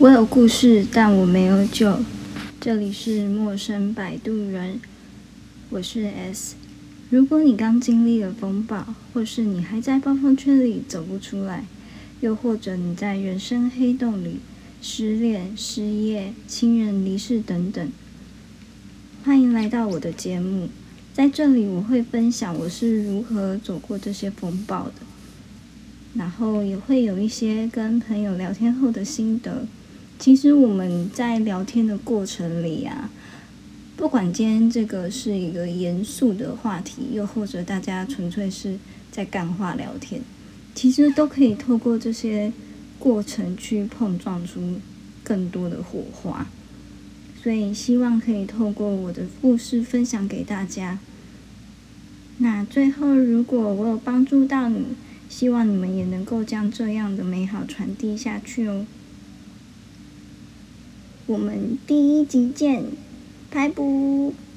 我有故事，但我没有酒。这里是陌生摆渡人，我是 S。如果你刚经历了风暴，或是你还在暴风圈里走不出来，又或者你在人生黑洞里失恋、失业、亲人离世等等，欢迎来到我的节目。在这里，我会分享我是如何走过这些风暴的，然后也会有一些跟朋友聊天后的心得。其实我们在聊天的过程里啊，不管今天这个是一个严肃的话题，又或者大家纯粹是在干话聊天，其实都可以透过这些过程去碰撞出更多的火花。所以希望可以透过我的故事分享给大家。那最后，如果我有帮助到你，希望你们也能够将这样的美好传递下去哦。我们第一集见，拜拜。